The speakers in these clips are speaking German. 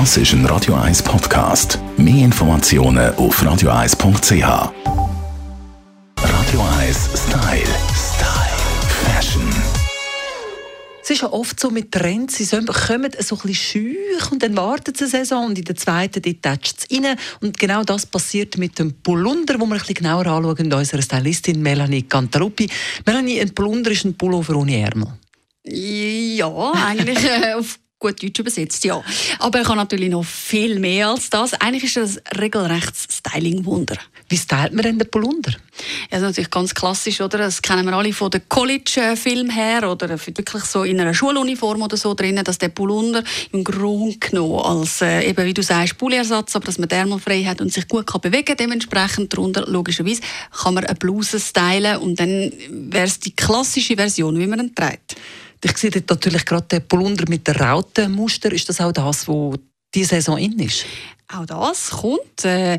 Das ist ein Radio 1 Podcast. Mehr Informationen auf radio1.ch. Radio 1 Style. Style. Fashion. Es ist ja oft so mit Trends, sie kommen so ein bisschen schüch und dann warten sie eine Saison und in der zweiten tätscht es rein. Und genau das passiert mit dem Polunder, wo wir ein bisschen genauer anschauen, unserer Stylistin Melanie Cantaluppi. Melanie, ein Polunder ist ein Pullover ohne Ärmel. Ja, eigentlich äh, auf gut Deutsch übersetzt, ja. Aber er kann natürlich noch viel mehr als das. Eigentlich ist das regelrecht Styling-Wunder. Wie stylt man denn den Polunder? Ja, also natürlich ganz klassisch, oder? Das kennen wir alle von den College-Filmen her oder wirklich so in einer Schuluniform oder so drinnen, dass der Polunder im Grunde genommen als, äh, eben wie du sagst, Pullersatz, aber dass man Ärmel frei hat und sich gut kann bewegen dementsprechend darunter, logischerweise, kann man eine Bluse stylen und dann wäre es die klassische Version, wie man ihn trägt. Ich sehe dort natürlich gerade den Polunder mit der Rautenmuster. Ist das auch das, was diese Saison in ist? Auch das kommt. Äh,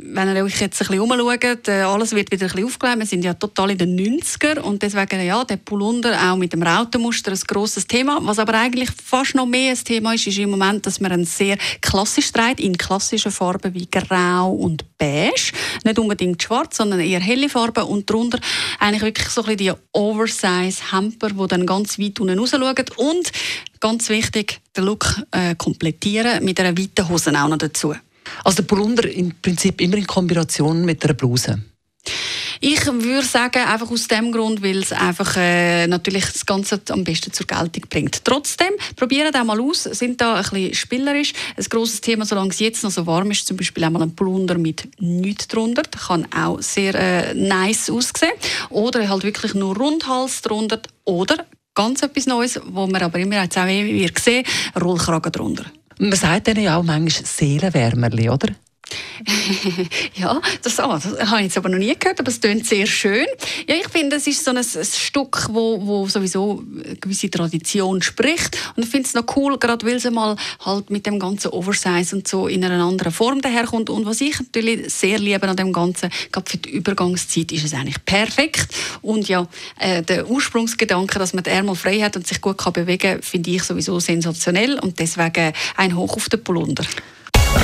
wenn ihr euch jetzt ein bisschen umschaut, äh, alles wird wieder ein bisschen aufgeladen. Wir sind ja total in den 90er und deswegen, ja, der Polunder auch mit dem Rautenmuster ein grosses Thema. Was aber eigentlich fast noch mehr ein Thema ist, ist im Moment, dass man einen sehr klassisch trägt, in klassischen Farben wie Grau und Beige. Nicht unbedingt schwarz, sondern eher helle Farben und darunter eigentlich wirklich so ein bisschen die Oversize-Hemper, die dann ganz weit unten raus schauen. Und ganz wichtig, den Look äh, komplettieren mit einer weiten Hose auch noch dazu. Also der Polunder im Prinzip immer in Kombination mit einer Bluse? Ich würde sagen, einfach aus dem Grund, weil es einfach äh, natürlich das Ganze am besten zur Geltung bringt. Trotzdem, probieren auch mal aus, sind da ein bisschen spielerisch. Ein grosses Thema, solange es jetzt noch so warm ist, zum Beispiel einmal ein Polunder mit nichts drunter, kann auch sehr äh, nice aussehen. Oder halt wirklich nur Rundhals drunter oder ganz etwas Neues, wo man aber immer jetzt auch sehen, Rollkragen drunter. Man sagt denen ja auch manchmal Seelenwärmerli, oder? Ja, das, oh, das habe ich jetzt aber noch nie gehört, aber es klingt sehr schön. Ja, ich finde, es ist so ein, ein Stück, wo, wo sowieso eine gewisse Tradition spricht. Und ich finde es noch cool, gerade weil es mal halt mit dem ganzen Oversize und so in einer anderen Form daherkommt. Und was ich natürlich sehr liebe an dem Ganzen, gerade für die Übergangszeit, ist es eigentlich perfekt. Und ja, äh, der Ursprungsgedanke, dass man die Ärmel frei hat und sich gut kann bewegen kann, finde ich sowieso sensationell. Und deswegen ein Hoch auf den Polunder.